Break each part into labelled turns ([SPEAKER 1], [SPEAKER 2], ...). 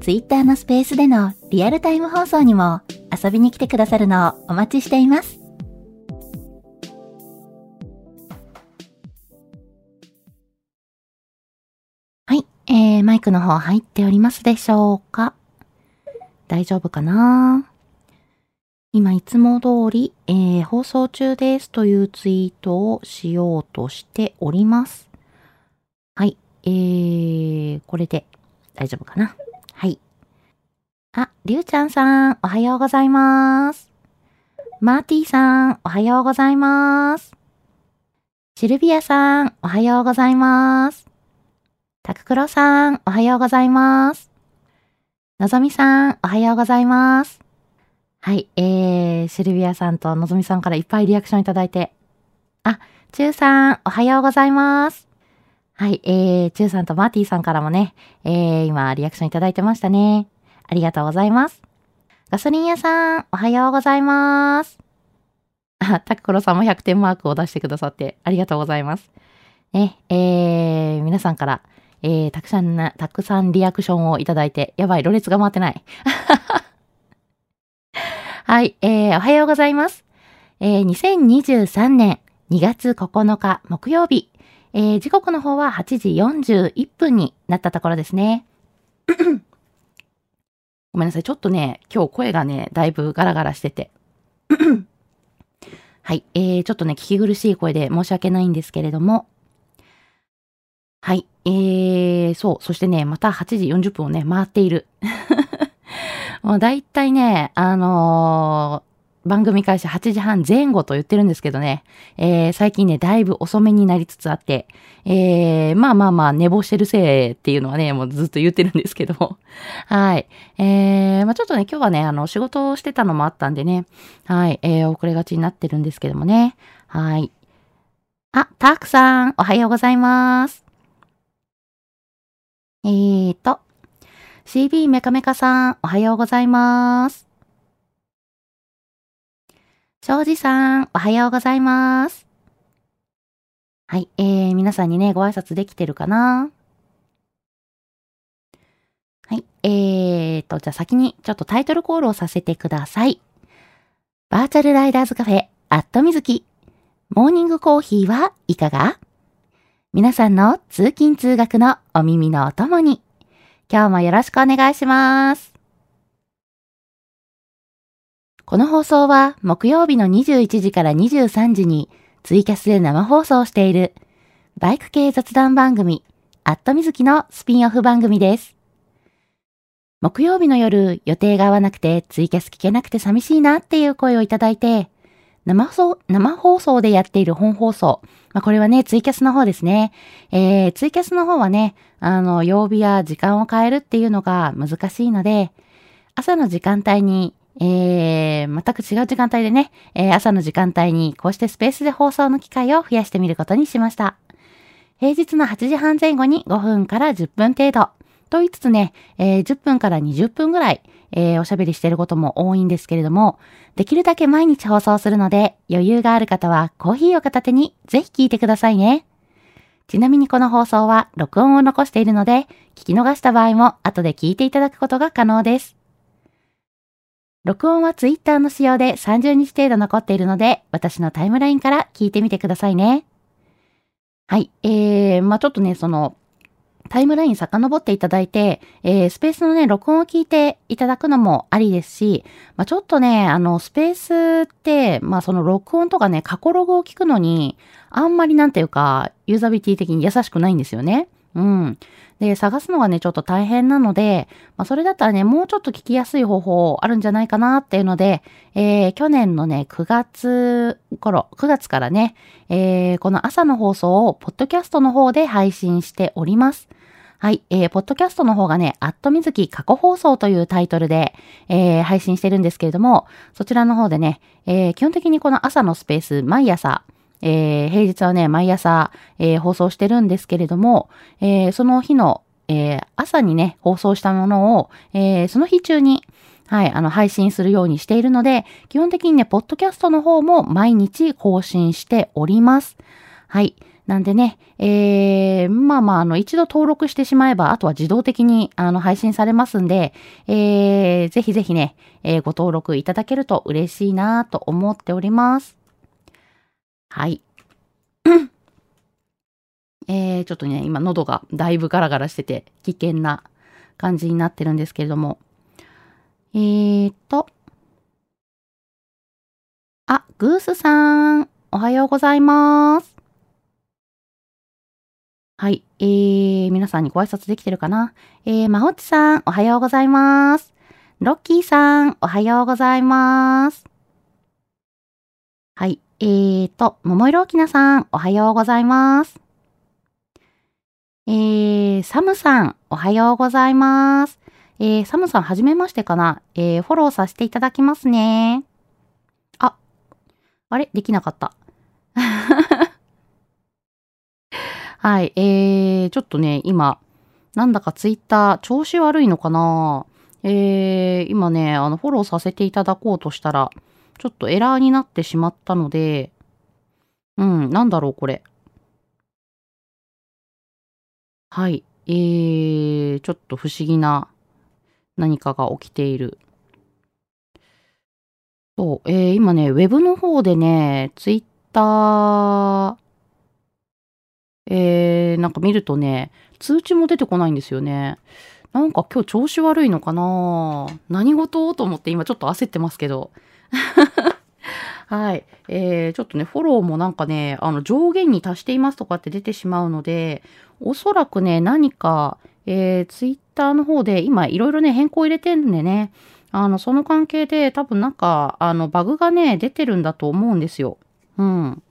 [SPEAKER 1] Twitter のスペースでのリアルタイム放送にも遊びに来てくださるのをお待ちしています。はい、えー、マイクの方入っておりますでしょうか？大丈夫かな？今いつも通り、えー、放送中ですというツイートをしようとしております。はい、えー、これで大丈夫かな？あ、りゅうちゃんさん、おはようございます。マーティーさん、おはようございます。シルビアさん、おはようございます。タククロさん、おはようございます。のぞみさん、おはようございます。はい、えー、シルビアさんとのぞみさんからいっぱいリアクションいただいて。あ、チューさん、おはようございます。はい、えー、チューさんとマーティーさんからもね、えー、今、リアクションいただいてましたね。ありがとうございます。ガソリン屋さん、おはようございます。あ、タクコロさんも100点マークを出してくださってありがとうございます。ね、えー、皆さんから、えー、たくさんな、たくさんリアクションをいただいて、やばい、ろれつが回ってない。はい、えー、おはようございます。えー、2023年2月9日木曜日、えー、時刻の方は8時41分になったところですね。ごめんなさい。ちょっとね、今日声がね、だいぶガラガラしてて。はい。えー、ちょっとね、聞き苦しい声で申し訳ないんですけれども。はい。えー、そう。そしてね、また8時40分をね、回っている。もうだいたいね、あの番組開始8時半前後と言ってるんですけどね、えー、最近ね、だいぶ遅めになりつつあって、えー、まあまあまあ、寝坊してるせいっていうのはね、もうずっと言ってるんですけども。はい。えー、まあちょっとね、今日はね、あの、仕事をしてたのもあったんでね、はい、えー、遅れがちになってるんですけどもね。はい。あ、たくさん、おはようございます。えーと、CB メカメカさん、おはようございます。庄司さん、おはようございます。はい、えー、皆さんにね、ご挨拶できてるかな？はい、えーと、じゃあ先にちょっとタイトルコールをさせてください。バーチャルライダーズカフェ、アットみずき。モーニングコーヒーはいかが？皆さんの通勤通学のお耳のお供に、今日もよろしくお願いします。この放送は木曜日の21時から23時にツイキャスで生放送しているバイク系雑談番組アットみずきのスピンオフ番組です。木曜日の夜予定が合わなくてツイキャス聞けなくて寂しいなっていう声をいただいて生放生放送でやっている本放送。まあ、これはね、ツイキャスの方ですね。えー、ツイキャスの方はね、あの、曜日や時間を変えるっていうのが難しいので、朝の時間帯にえー、全く違う時間帯でね、えー、朝の時間帯にこうしてスペースで放送の機会を増やしてみることにしました。平日の8時半前後に5分から10分程度。と言いつつね、えー、10分から20分ぐらい、えー、おしゃべりしていることも多いんですけれども、できるだけ毎日放送するので、余裕がある方はコーヒーを片手にぜひ聞いてくださいね。ちなみにこの放送は録音を残しているので、聞き逃した場合も後で聞いていただくことが可能です。録音はツイッターの仕様で30日程度残っているので、私のタイムラインから聞いてみてくださいね。はい。えー、まあちょっとね、その、タイムライン遡っていただいて、えー、スペースのね、録音を聞いていただくのもありですし、まあ、ちょっとね、あの、スペースって、まあ、その録音とかね、過去ログを聞くのに、あんまりなんていうか、ユーザビティ的に優しくないんですよね。うん。で、探すのがね、ちょっと大変なので、まあ、それだったらね、もうちょっと聞きやすい方法あるんじゃないかなっていうので、えー、去年のね、9月頃、9月からね、えー、この朝の放送を、ポッドキャストの方で配信しております。はい。えー、ポッドキャストの方がね、アットみずき過去放送というタイトルで、えー、配信してるんですけれども、そちらの方でね、えー、基本的にこの朝のスペース、毎朝、えー、平日はね、毎朝、えー、放送してるんですけれども、えー、その日の、えー、朝にね、放送したものを、えー、その日中に、はい、あの、配信するようにしているので、基本的にね、ポッドキャストの方も毎日更新しております。はい。なんでね、えー、まあまあ、あの、一度登録してしまえば、あとは自動的に、あの、配信されますんで、えー、ぜひぜひね、えー、ご登録いただけると嬉しいなと思っております。はい。えー、ちょっとね、今喉がだいぶガラガラしてて、危険な感じになってるんですけれども。えーと。あ、グースさん、おはようございます。はい。えー、皆さんにご挨拶できてるかな？えー、まほちさん、おはようございます。ロッキーさん、おはようございます。はい。えーと、桃色きなさん、おはようございます。えー、サムさん、おはようございます。えー、サムさん、はじめましてかなえー、フォローさせていただきますね。あ、あれできなかった。はい。えー、ちょっとね、今、なんだかツイッター調子悪いのかなえー、今ね、あの、フォローさせていただこうとしたら、ちょっとエラーになってしまったので、うん、なんだろう、これ。はい。えー、ちょっと不思議な何かが起きている。そう、えー、今ね、ウェブの方でね、ツイッター、えー、なんか見るとね、通知も出てこないんですよね。なんか今日調子悪いのかな何事？と思って今ちょっと焦ってますけど。はい。えー、ちょっとね、フォローもなんかね、あの、上限に達していますとかって出てしまうので、おそらくね、何か、えー、ツイッターの方で、今、いろいろね、変更入れてるんでね、あの、その関係で、多分なんか、あの、バグがね、出てるんだと思うんですよ。うん。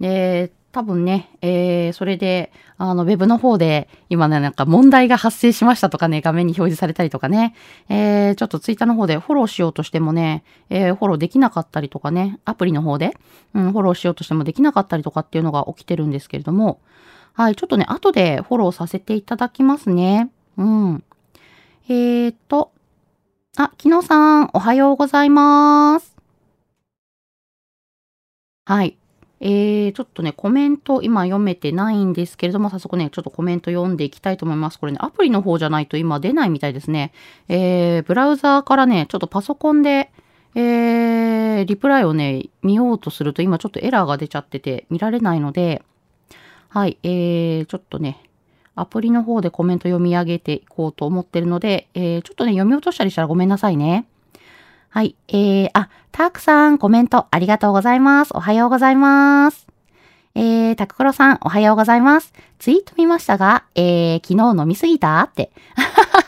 [SPEAKER 1] で、多分ね、えー、それで、あの、ウェブの方で、今ね、なんか問題が発生しましたとかね、画面に表示されたりとかね、えー、ちょっとツイッターの方でフォローしようとしてもね、えー、フォローできなかったりとかね、アプリの方で、うん、フォローしようとしてもできなかったりとかっていうのが起きてるんですけれども、はい、ちょっとね、後でフォローさせていただきますね。うん。えーと、あ、きのさん、おはようございます。はい。えー、ちょっとね、コメント今読めてないんですけれども、早速ね、ちょっとコメント読んでいきたいと思います。これね、アプリの方じゃないと今出ないみたいですね。えー、ブラウザーからね、ちょっとパソコンで、えー、リプライをね、見ようとすると今ちょっとエラーが出ちゃってて見られないので、はい、えー、ちょっとね、アプリの方でコメント読み上げていこうと思ってるので、えー、ちょっとね、読み落としたりしたらごめんなさいね。はい。えー、あ、たくさんコメントありがとうございます。おはようございます。えー、たくころさん、おはようございます。ツイート見ましたが、えー、昨日飲みすぎた？って。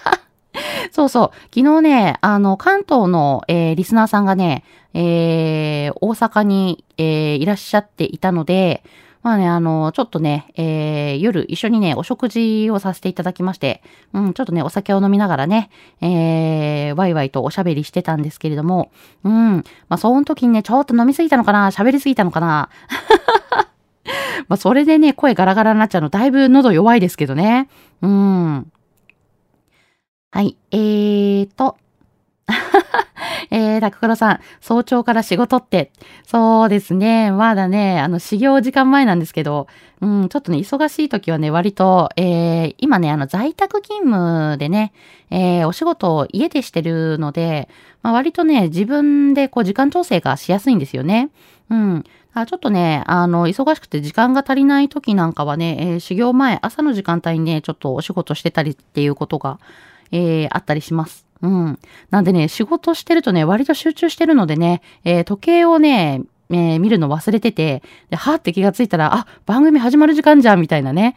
[SPEAKER 1] そうそう。昨日ね、あの、関東の、えー、リスナーさんがね、えー、大阪に、えー、いらっしゃっていたので、まあね、あの、ちょっとね、えー、夜一緒にね、お食事をさせていただきまして、うん、ちょっとね、お酒を飲みながらね、えー、ワイワイとおしゃべりしてたんですけれども、うん、まあ、その時にね、ちょっと飲みすぎたのかな喋りすぎたのかな まあ、それでね、声ガラガラになっちゃうの、だいぶ喉弱いですけどね。うん。はい、えーと、えー、タククロさん、早朝から仕事って、そうですね、まだね、あの、始業時間前なんですけど、うん、ちょっとね、忙しい時はね、割と、えー、今ね、あの、在宅勤務でね、えー、お仕事を家でしてるので、まあ、割とね、自分でこう、時間調整がしやすいんですよね。うん。あちょっとね、あの、忙しくて時間が足りない時なんかはね、えー、修行前、朝の時間帯にね、ちょっとお仕事してたりっていうことが、えー、あったりします。うん。なんでね、仕事してるとね、割と集中してるのでね、えー、時計をね、えー、見るの忘れてて、で、はーって気がついたら、あ、番組始まる時間じゃん、みたいなね。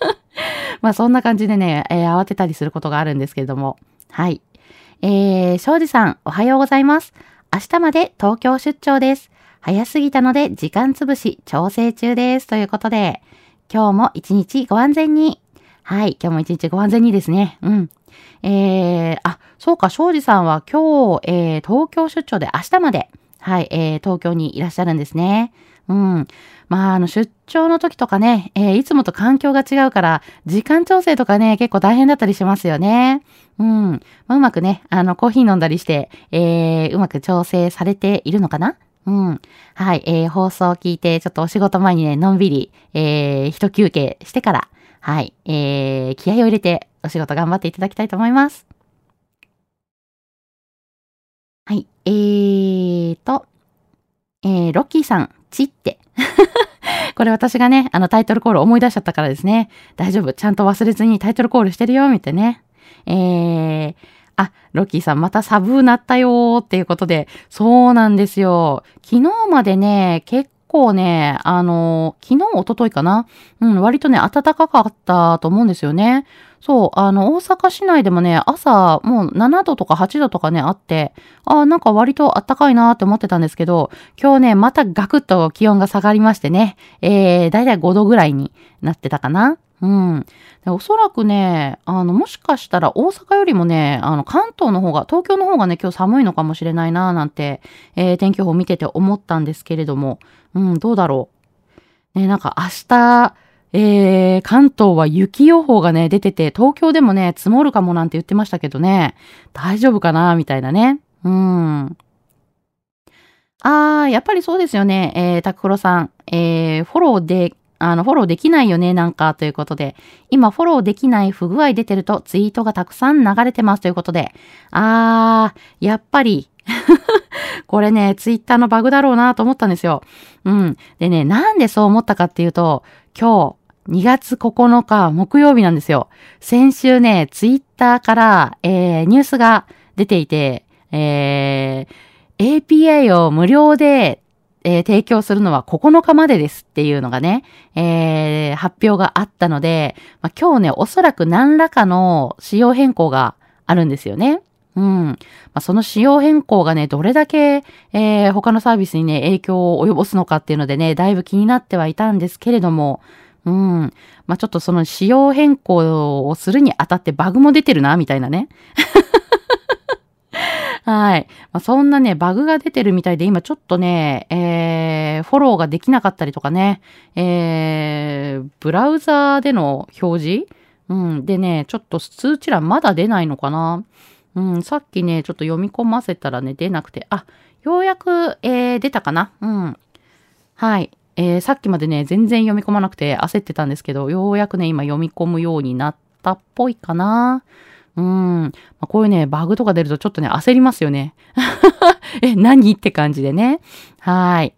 [SPEAKER 1] まあ、そんな感じでね、えー、慌てたりすることがあるんですけれども。はい。えー、庄司さん、おはようございます。明日まで東京出張です。早すぎたので時間つぶし調整中です。ということで、今日も一日ご安全に。はい、今日も一日ご安全にですね。うん。えー、あ、そうか、庄司さんは今日、えー、東京出張で明日まで、はい、えー、東京にいらっしゃるんですね。うん。まあ、あの、出張の時とかね、えー、いつもと環境が違うから、時間調整とかね、結構大変だったりしますよね。うん。まあ、うまくね、あの、コーヒー飲んだりして、えー、うまく調整されているのかなうん。はい。えー、放送を聞いて、ちょっとお仕事前にね、のんびり、えー、一休憩してから、はい。えー、気合を入れて、お仕事頑張っていただきたいと思います。はい。えーと、えー、ロッキーさん、ちって。これ私がね、あのタイトルコール思い出しちゃったからですね。大丈夫。ちゃんと忘れずにタイトルコールしてるよ、みたいなね。えー、あ、ロッキーさんまたサブーなったよーっていうことで、そうなんですよ。昨日までね、結構ね、あの、昨日、おとといかな？うん、割とね、暖かかったと思うんですよね。そう、あの、大阪市内でもね、朝、もう7度とか8度とかね、あって、あなんか割と暖かいなって思ってたんですけど、今日ね、またガクッと気温が下がりましてね、えー、だいたい5度ぐらいになってたかな。うん。おそらくね、あの、もしかしたら大阪よりもね、あの、関東の方が、東京の方がね、今日寒いのかもしれないな、なんて、えー、天気予報見てて思ったんですけれども、うん、どうだろう。ね、なんか明日、えー、関東は雪予報がね、出てて、東京でもね、積もるかもなんて言ってましたけどね、大丈夫かなみたいなね。うん。あー、やっぱりそうですよね。えー、タクロさん。えー、フォローで、あの、フォローできないよね、なんか、ということで。今、フォローできない不具合出てると、ツイートがたくさん流れてますということで。あー、やっぱり これね、ツイッターのバグだろうなと思ったんですよ。うん。でね、なんでそう思ったかっていうと、今日、2月9日木曜日なんですよ。先週ね、ツイッターから、えー、ニュースが出ていて、えー、API を無料で、えー、提供するのは9日までですっていうのがね、えー、発表があったので、まあ、今日ね、おそらく何らかの仕様変更があるんですよね。うん。まあ、その仕様変更がね、どれだけ、えー、他のサービスにね、影響を及ぼすのかっていうのでね、だいぶ気になってはいたんですけれども、うん。まあ、ちょっとその仕様変更をするにあたってバグも出てるな、みたいなね。はい。まあ、そんなね、バグが出てるみたいで、今ちょっとね、えー、フォローができなかったりとかね、えー、ブラウザーでの表示？うん。でね、ちょっと通知欄まだ出ないのかな？うん。さっきね、ちょっと読み込ませたらね、出なくて、あ、ようやく、えー、出たかな？うん。はい。えー、さっきまでね、全然読み込まなくて焦ってたんですけど、ようやくね、今読み込むようになったっぽいかな。うん。まあ、こういうね、バグとか出るとちょっとね、焦りますよね。え、何？って感じでね。はい。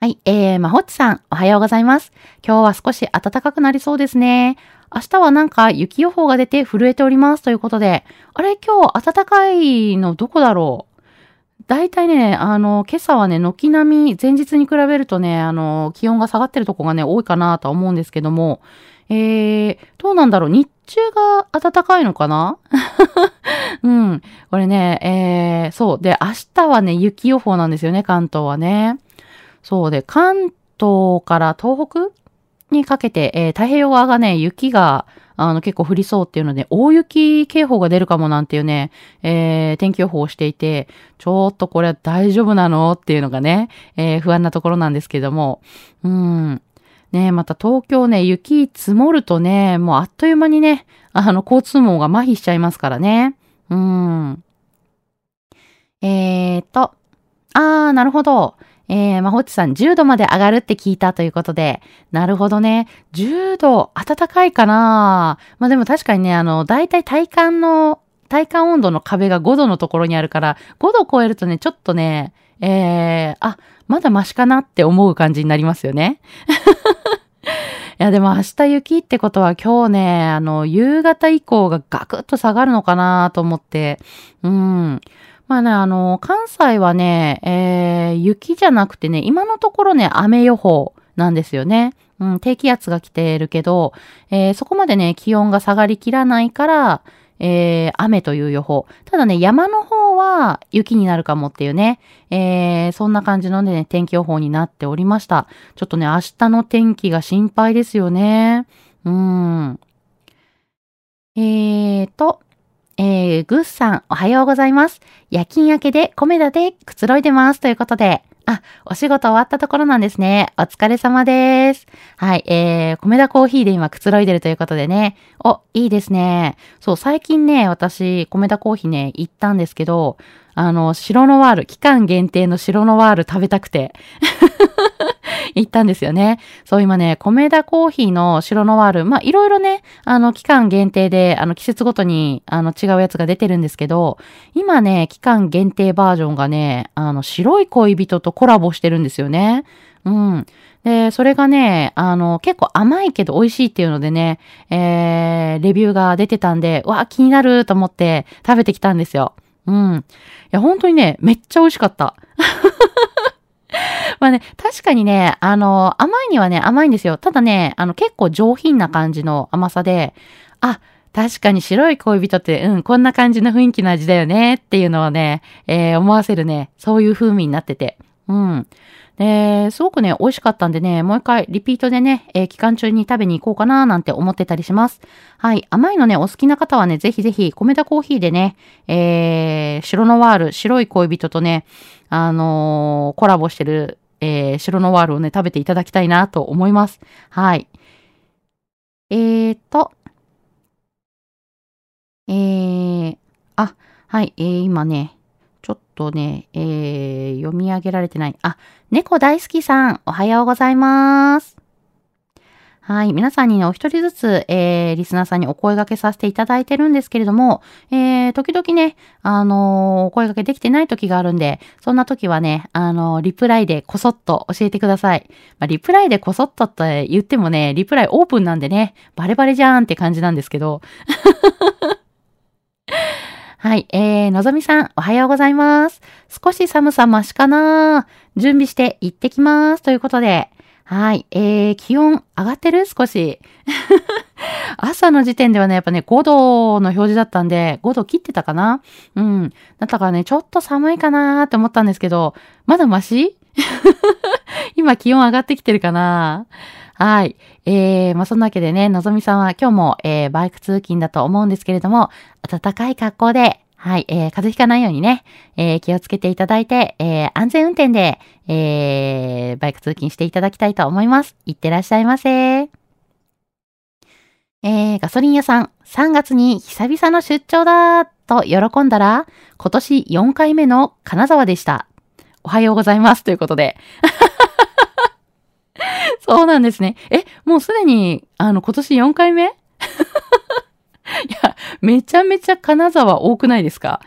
[SPEAKER 1] はい。えー、まほっちさん、おはようございます。今日は少し暖かくなりそうですね。明日はなんか雪予報が出て震えておりますということで、あれ？今日暖かいのどこだろう？大体ね、あの、今朝はね、軒並み、前日に比べるとね、あの、気温が下がってるとこがね、多いかなとは思うんですけども、えー、どうなんだろう？日中が暖かいのかな？うん。これね、えー、そう。で、明日はね、雪予報なんですよね、関東はね。そうで、関東から東北にかけて、えー、太平洋側がね、雪が、あの、結構降りそうっていうので、大雪警報が出るかもなんていうね、えー、天気予報をしていて、ちょっとこれ大丈夫なの？っていうのがね、えー、不安なところなんですけども、うん。ねまた東京ね、雪積もるとね、もうあっという間にね、あの、交通網が麻痺しちゃいますからね。うん。えーと、あー、なるほど。えー、まほちさん、10度まで上がるって聞いたということで、なるほどね。10度、暖かいかなまあでも確かにね、あの、だいたい体感の、体感温度の壁が5度のところにあるから、5度超えるとね、ちょっとね、えー、あ、まだマシかなって思う感じになりますよね。いや、でも明日雪ってことは今日ね、あの、夕方以降がガクッと下がるのかなと思って、うん。まあね、あの、関西はね、えー、雪じゃなくてね、今のところね、雨予報なんですよね。うん、低気圧が来てるけど、えー、そこまでね、気温が下がりきらないから、えー、雨という予報。ただね、山の方は雪になるかもっていうね、えー、そんな感じのね、天気予報になっておりました。ちょっとね、明日の天気が心配ですよね。うん。えーと、えー、グッさん、おはようございます。夜勤明けで米田でくつろいでます。ということで、あ、お仕事終わったところなんですね。お疲れ様です。はい、えー、米田コーヒーで今くつろいでるということでね。お、いいですね。そう、最近ね、私、米田コーヒーね、行ったんですけど、あの、白のワール、期間限定の白のワール食べたくて。行ったんですよね。そう、今ね、米田コーヒーの白ノワール、まあ、いろいろね、あの、期間限定で、あの、季節ごとに、あの、違うやつが出てるんですけど、今ね、期間限定バージョンがね、あの、白い恋人とコラボしてるんですよね。うん。で、それがね、あの、結構甘いけど美味しいっていうのでね、えー、レビューが出てたんで、わ、気になると思って食べてきたんですよ。うん。いや、本当にね、めっちゃ美味しかった。まあね、確かにね、あの、甘いにはね、甘いんですよ。ただね、あの、結構上品な感じの甘さで、あ、確かに白い恋人って、うん、こんな感じの雰囲気の味だよねっていうのはね、えー、思わせるね、そういう風味になってて。うん。で、すごくね、美味しかったんでね、もう一回リピートでね、えー、期間中に食べに行こうかななんて思ってたりします。はい。甘いのね、お好きな方はね、ぜひぜひ、米田コーヒーでね、えー、白のワール、白い恋人とね、あのー、コラボしてる、えー、白のワールをね、食べていただきたいなと思います。はい。えーと、えー、あ、はい、えー、今ね、ちょっとね、えー、読み上げられてない。あ、猫大好きさん、おはようございます。はい。皆さんにね、お一人ずつ、えー、リスナーさんにお声掛けさせていただいてるんですけれども、えー、時々ね、あのー、お声掛けできてない時があるんで、そんな時はね、あのー、リプライでこそっと教えてください。まあ、リプライでこそっとって言ってもね、リプライオープンなんでね、バレバレじゃーんって感じなんですけど。はい。えー、のぞみさん、おはようございます。少し寒さ増しかな準備して行ってきます。ということで、はい。えー、気温上がってる？少し。朝の時点ではね、やっぱね、5度の表示だったんで、5度切ってたかな？うん。だったからね、ちょっと寒いかなーって思ったんですけど、まだマシ？今気温上がってきてるかな？はい。えー、まあ、そんなわけでね、のぞみさんは今日も、えー、バイク通勤だと思うんですけれども、暖かい格好で、はい、えー、風邪ひかないようにね、えー、気をつけていただいて、えー、安全運転で、えー、バイク通勤していただきたいと思います。いってらっしゃいませ。えー、ガソリン屋さん、3月に久々の出張だと喜んだら、今年4回目の金沢でした。おはようございます。ということで。そうなんですね。え、もうすでに、あの、今年4回目？いや、めちゃめちゃ金沢多くないですか？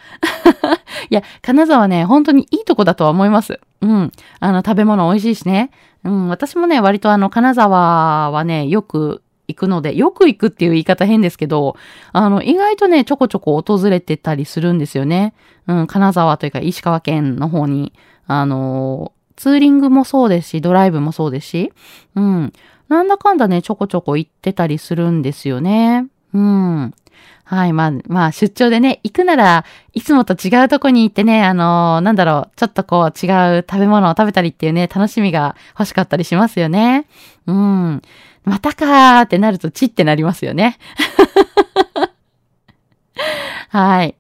[SPEAKER 1] いや、金沢ね、本当にいいとこだとは思います。うん。あの、食べ物美味しいしね。うん、私もね、割とあの、金沢はね、よく行くので、よく行くっていう言い方変ですけど、あの、意外とね、ちょこちょこ訪れてたりするんですよね。うん、金沢というか石川県の方に、あのツーリングもそうですし、ドライブもそうですし、うん。なんだかんだね、ちょこちょこ行ってたりするんですよね。うん。はい。まあ、まあ、出張でね、行くならいつもと違うとこに行ってね、あのー、なんだろう、ちょっとこう違う食べ物を食べたりっていうね、楽しみが欲しかったりしますよね。うん。またかーってなるとチってなりますよね。はい。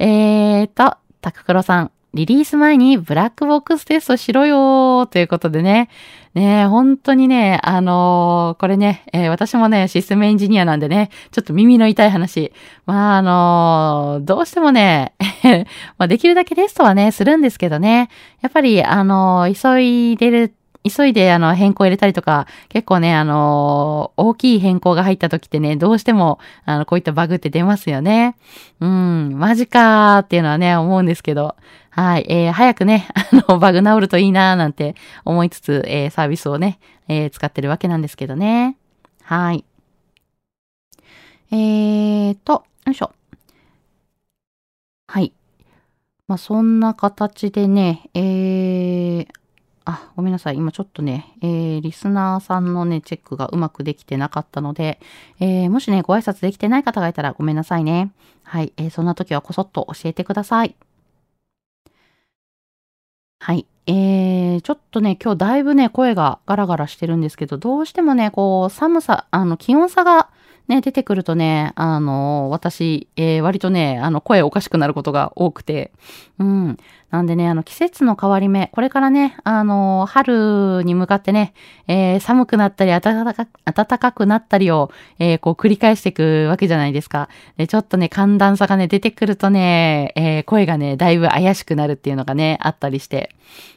[SPEAKER 1] えーと、タククロさん。リリース前にブラックボックステストしろよーということでね。ね本当にね、あのー、これね、えー、私もね、システムエンジニアなんでね、ちょっと耳の痛い話。まあ、あのー、どうしてもね、まあ、できるだけテストはね、するんですけどね。やっぱり、あの、急いでる、急いであの変更入れたりとか、結構ね、あの、大きい変更が入った時ってね、どうしても、あの、こういったバグって出ますよね。うん、マジかーっていうのはね、思うんですけど。はい、えー、早くね、あの、バグ治るといいなーなんて思いつつ、えー、サービスをね、えー、使ってるわけなんですけどね。はい。えーと、よいしょ。はい。まあ、そんな形でね、えー、あ、ごめんなさい。今ちょっとね、えー、リスナーさんのね、チェックがうまくできてなかったので、えー、もしね、ご挨拶できてない方がいたらごめんなさいね。はい。えー、そんな時はこそっと教えてください。はい。えー、ちょっとね、今日だいぶね、声がガラガラしてるんですけど、どうしてもね、こう、寒さ、あの、気温差がね、出てくるとね、あの、私、えー、割とね、あの、声おかしくなることが多くて、うん。なんでね、あの、季節の変わり目、これからね、あの、春に向かってね、えー、寒くなったり、暖か暖かくなったりを、えー、こう、繰り返していくわけじゃないですか。で、ちょっとね、寒暖差がね、出てくるとね、えー、声がね、だいぶ怪しくなるっていうのがね、あったりして、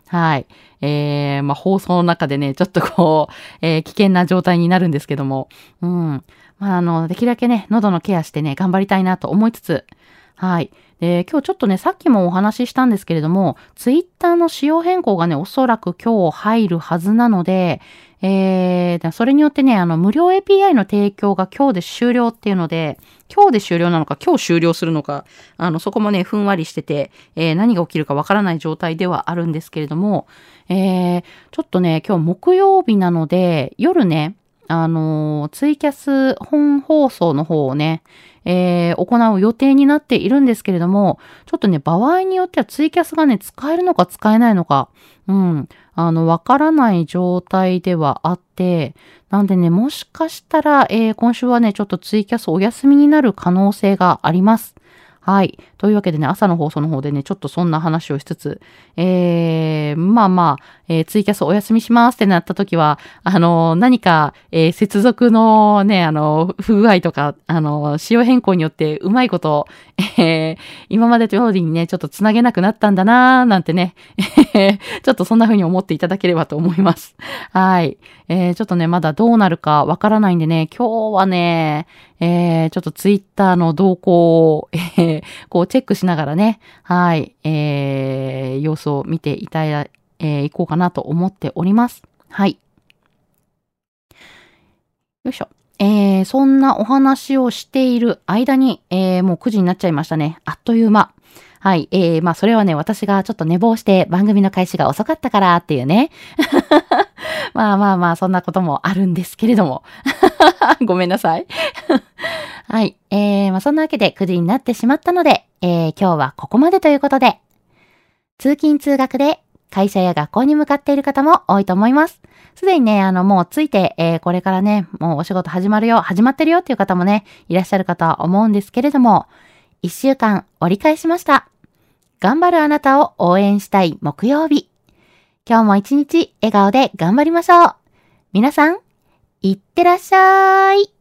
[SPEAKER 1] はい。えー、まあ、放送の中でね、ちょっとこう、えー、危険な状態になるんですけども、うん。まあ、あの、できるだけね、喉のケアしてね、頑張りたいなと思いつつ、はい。で、今日ちょっとね、さっきもお話ししたんですけれども、ツイッターの仕様変更がね、おそらく今日入るはずなので、えー、それによってね、あの、無料 API の提供が今日で終了っていうので、今日で終了なのか、今日終了するのか、あの、そこもね、ふんわりしてて、えー、何が起きるかわからない状態ではあるんですけれども、えー、ちょっとね、今日木曜日なので、夜ね、あのー、ツイキャス本放送の方をね、えー、行う予定になっているんですけれども、ちょっとね、場合によってはツイキャスがね、使えるのか使えないのか、うん、あの、わからない状態ではあって、なんでね、もしかしたら、えー、今週はね、ちょっとツイキャスお休みになる可能性があります。はい。というわけでね、朝の放送の方でね、ちょっとそんな話をしつつ、えー、まあまあ、えー、ツイキャスお休みしますってなった時は、あの、何か、えー、接続のね、あの、不具合とか、あの、仕様変更によってうまいこと、えー、今までと通りにね、ちょっとつなげなくなったんだなーなんてね、ちょっとそんな風に思っていただければと思います。はい。えー、ちょっとね、まだどうなるかわからないんでね、今日はね、えー、ちょっとツイッターの動向を、えー、こうチェックしながらね、はい、えー、様子を見ていただ、えー、いこうかなと思っております。はい。よいしょ。えー、そんなお話をしている間に、えー、もう9時になっちゃいましたね。あっという間。はい。えー、まあ、それはね、私がちょっと寝坊して番組の開始が遅かったからっていうね。まあまあまあ、そんなこともあるんですけれども。ごめんなさい。はい。えー、まあそんなわけで9時になってしまったので、えー、今日はここまでということで、通勤通学で会社や学校に向かっている方も多いと思います。すでにね、あの、もうついて、えー、これからね、もうお仕事始まるよ、始まってるよっていう方もね、いらっしゃるかとは思うんですけれども、一週間折り返しました。頑張るあなたを応援したい木曜日。今日も一日笑顔で頑張りましょう。皆さん、いってらっしゃい。